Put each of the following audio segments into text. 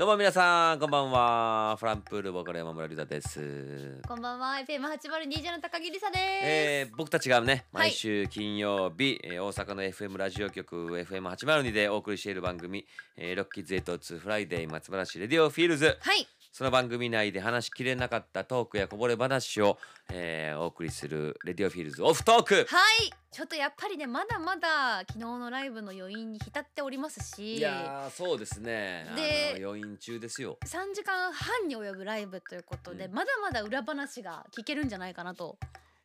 どうも皆さんこんばんは。 flumpool ボーカル山村隆太です。こんばんは。FM802 の高樹リサです、えー、僕たちがねはい。毎週金曜日、えー大阪の FM ラジオ局 FM802 でお送りしている番組「えー、 ROCK KIDS 802 FRIDAY 松原市 Radio Fields」はいその番組内で話しきれなかったトークやこぼれ話を、えーお送りする Radio Fields オフトーク。はい。ちょっとやっぱりねまだまだ昨日のライブの余韻に浸っておりますし。いやーそうですね。で余韻中ですよ。3時間半に及ぶライブということで、うん。まだまだ裏話が聞けるんじゃないかなと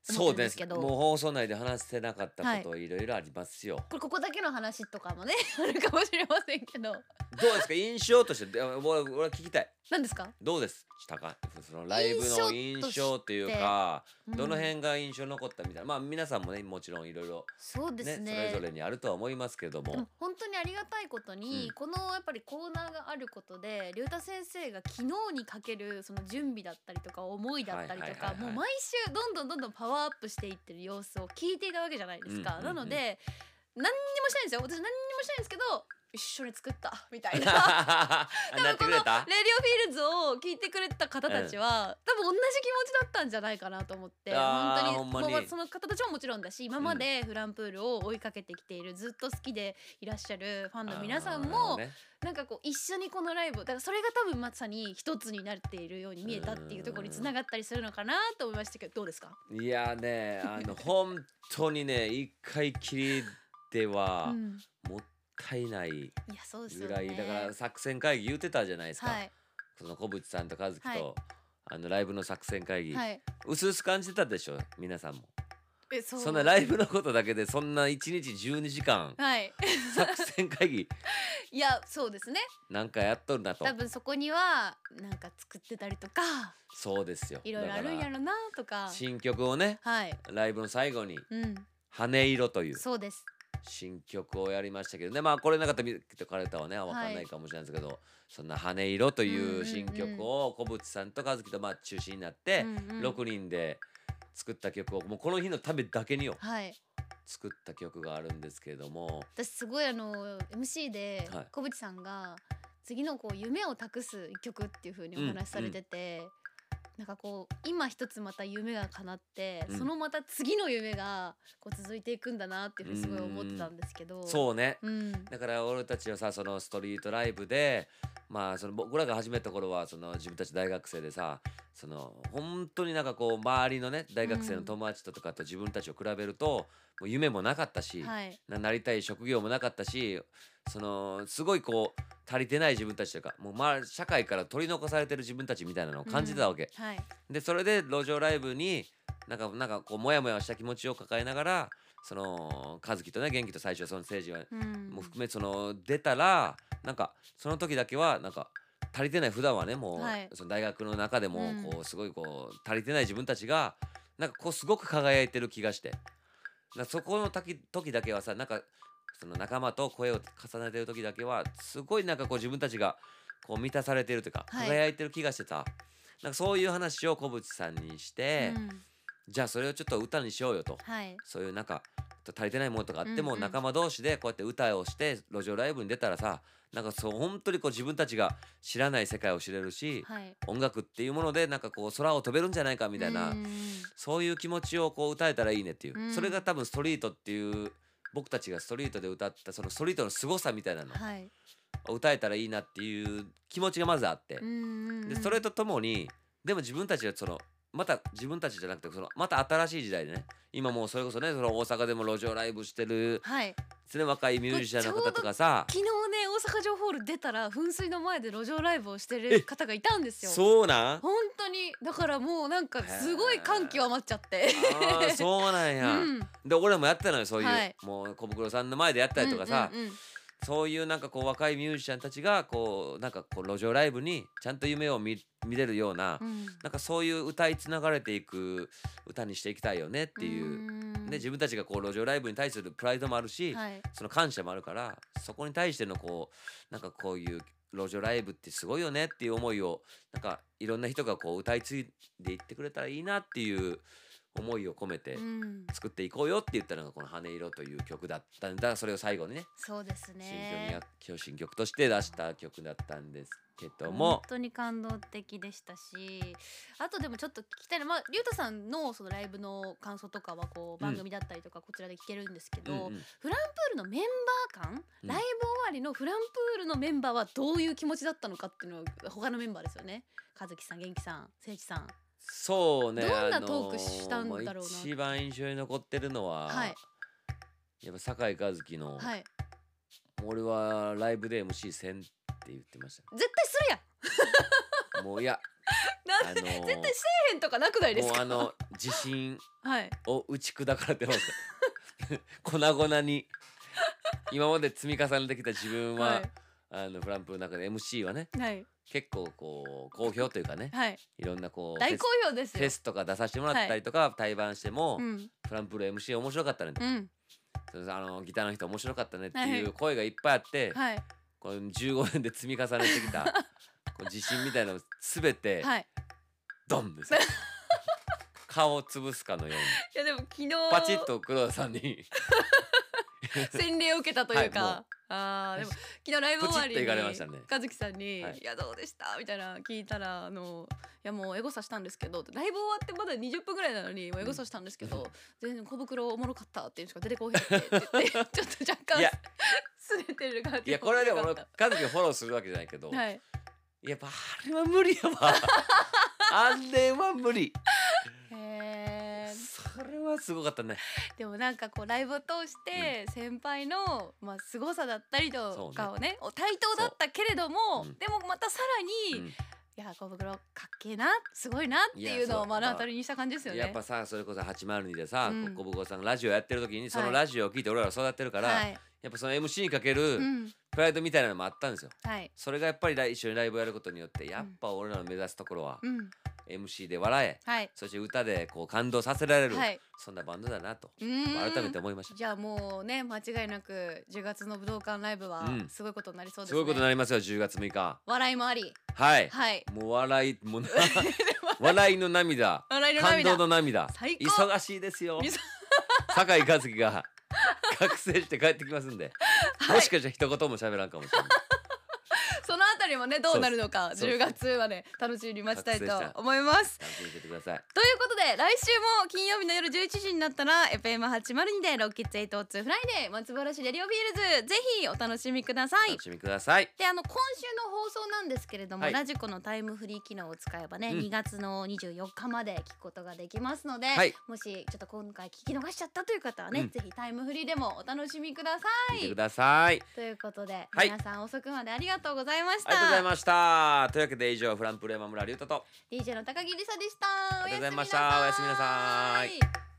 思そうですけど。もう放送内で話せなかったこといろいろありますよ、これここだけの話とかもね あるかもしれませんけどどうですか？印象として。で俺俺は聞きたい。何ですか？どうです？したかそのライブの印象って。いうかどの辺が印象に残ったみたいな。まあ皆さんもねもちろんいろいろそうですね。ねそれぞれにあるとは思いますけども。でも本当にありがたいことに、うん。このやっぱりコーナーがあることで龍太先生が昨日にかけるその準備だったりとか思いだったりとかもう毎週どんどんどんどんパワーアップしていってる様子を聞いていたわけじゃないですか、うんうんうん。なので何にもしないんですよ。私何にもしないんですけど一緒に作った みたいな。あなってくれた？レディオフィールズを聞いてくれた方たちは、多分同じ気持ちだったんじゃないかなと思って本当にその方たちももちろんだし今までフランプールを追いかけてきているずっと好きでいらっしゃるファンの皆さんも、あーなんかこう一緒にこのライブだからそれが多分まさに一つになっているように見えたっていうところにつながったりするのかなと思いましたけどどうですか、いやねあの本当にね一回きりでは うん、もったいないぐらいだから作戦会議言ってたじゃないですか、はい。その小渕さんと和樹と、はい。あのライブの作戦会議、はい。うすうす感じてたでしょ皆さんも。えそそんなライブのことだけでそんな1日12時間はい。作戦会議。いやそうですね。なんかやっとるなと。多分そこにはなんか作ってたりとか。そうですよ。いろいろあるんやろなとか。新曲をねはい。ライブの最後にうん「羽色」という。そうです新曲をやりましたけど。ねまあこれなかったら見てかれたはね分かんないかもしれないですけど、そんな「羽色」とうんうんいううん。新曲を小渕さんと和樹とまあ中心になって、うんうん。6人で作った曲をもうこの日のためだけによはい。作った曲があるんですけれども。私すごいあの MC ではい。小渕さんが次のこう夢を託す一曲っていう風にお話しされてて、なんかこう今一つまた夢が叶って、うん。そのまた次の夢がこう続いていくんだなっていうふうにすごい思ってたんですけど、そうね。うん、だから俺たちはさそのストリートライブでまあその僕らが始めた頃はその自分たち大学生でさその本当になんかこう周りのね大学生の友達ととかと自分たちを比べると、もう夢もなかったし、はい。ななりたい職業もなかったしそのすごいこう足りてない自分たちというかもうまあ社会から取り残されてる自分たちみたいなのを感じてたわけ、はい。でそれで路上ライブになんかなんかこうモヤモヤした気持ちを抱えながらその和樹とね元気と最初そのステージはうん。も含めその出たらなんかその時だけはなんか足りてない普段はねもう、はい。その大学の中でもうん。こうすごいこう足りてない自分たちがなんかこうすごく輝いてる気がして。なそこの時時だけはさなんかその仲間と声を重ねてる時だけはすごいなんかこう自分たちがこう満たされてるというかはい。輝いてる気がしてさ、なんかそういう話を小渕さんにして、うん。じゃあそれをちょっと歌にしようよと。はい。そういうなんか足りてないものとかあっても仲間同士でこうやって歌をして路上ライブに出たらさなんかそう本当にこう自分たちが知らない世界を知れるし、はい。音楽っていうものでなんかこう空を飛べるんじゃないかみたいな、うん。そういう気持ちをこう歌えたらいいねっていう、うん。それが多分ストリートっていう僕たちがストリートで歌ったそのストリートの凄さみたいなのはい。を歌えたらいいなっていう気持ちがまずあって、でそれとともにでも自分たちはそのまた自分たちじゃなくてそのまた新しい時代でね今もうそれこそねその大阪でも路上ライブしてるはいですね若いミュージシャンの方とかさ。昨日ね大阪城ホール出たら噴水の前で路上ライブをしてる方がいたんですよ。そうなん？本当に。だからもうなんかすごい感極まっちゃって。あーそうなんや、うん。で俺もやったのよそういう、はい。もう小袋さんの前でやったりとかさ、うんうんうん。そういうなんかこう若いミュージシャンたちがこうなんかこう路上ライブにちゃんと夢を見見れるような、うん。なんかそういう歌いつながれていく歌にしていきたいよねっていう。ん。で自分たちがこう路上ライブに対するプライドもあるし、はい。その感謝もあるからそこに対してのこうなんかこういう路上ライブってすごいよねっていう思いをなんかいろんな人がこう歌い継いでいってくれたらいいなっていう思いを込めてうん。作っていこうよって言ったのがこの「羽色」という曲だったんだ。それを最後にねそうです新曲にね新曲として出した曲だったんですけども。本当に感動的でしたしあとでもちょっと聞きたいのは、まあ、龍太さんのそのライブの感想とかはこう番組だったりとかこちらで聞けるんですけど、うんうん。フランプールのメンバー感、うんライブ終わりのフランプールのメンバーはどういう気持ちだったのかっていうのを他のメンバーですよね。和樹さん元気さん誠一さん。そうねどんなトークしたんだろうなまあ一番印象に残ってるのは、はい。やっぱ酒井和樹の、はい。俺はライブで MC せんって言ってまし絶対するやん。たもういや なんあのー絶対せえへんとかなくないですか？もうあの自信はい。を打ち砕かれてます。粉々に。今まで積み重ねてきた自分は、はい。あのフランプの中で MC はねはい。結構こう好評というかねはい。いろんなこう大好評ですよ。フェスとか出させてもらったりとか、対バンしても、うん。フランプール MC 面白かったね、うん。それあのギターの人面白かったねってはい。いう声がいっぱいあって、はいこの15年で積み重ねてきたこう自信みたいなの全てはい。ドン！ですよ。顔を潰すかのように。いやでも昨日。パチッと黒田さんに。洗礼を受けたというか、あーでも昨日ライブ終わりに和樹さんに、はいい、やどうでした？みたいな聞いたらあのいやもうエゴサしたんですけどライブ終わってまだ20分ぐらいなのにもうエゴサしたんですけど、全然小袋おもろかったっていうのしか出てこへんって言ってちょっと若干すれてる感じいやこれはでも和樹をフォローするわけじゃないけど、たはい。やっぱあれは無理やわ。あれは無理それはすごかったね。でもなんかこうライブを通して先輩のまあ凄さだったりとかをねお対等だったけれども、でもまたさらに、うん。いや小袋かっけえなすごいなっていうのを目の当たりにした感じですよね。やっぱさそれこそ802でさ、うん。ここぶこさんがラジオやってる時にそのはい。ラジオを聞いて俺らは育ってるから、はい、やっぱその MC にかけるうん、プライドみたいなのもあったんですよ。はい、それがやっぱり一緒にライブをやることによってやっぱ俺らの目指すところはうん、MC で笑えはい、そして歌でこう感動させられる、はい、そんなバンドだなと改めて思いました。じゃあもうね間違いなく10月の武道館ライブはうん。すごいことになりそうですね。すごいことになりますよ10月6日。笑いもあり、はい。はい、もう笑いもうな 笑いの涙。感涙。動の涙。忙しいですよ。阪井一生が覚醒して帰ってきますんで、はい。もしかしたら一言も喋らんかもしれない。たりもねどうなるのかそう10月はね楽しみに待ちたいと思います。楽しみにしててください。ということで来週も金曜日の夜11時になったら FM802 で ROCK KIDS 802 FRIDAY 松原市 Radio Fields ぜひお楽しみください。お楽しみください。であの今週の放送なんですけれども、はい。ラジコのタイムフリー機能を使えばね、うん。2月の24日まで聞くことができますので、はい。もしちょっと今回聞き逃しちゃったという方はね、うん。ぜひタイムフリーでもお楽しみください。見てください。ということで、はい。皆さん遅くまでありがとうございました。ありがとうございました。というわけで以上フランプレ山村隆太と。DJ の高木梨沙でした。ありがとうございました。おやすみなさい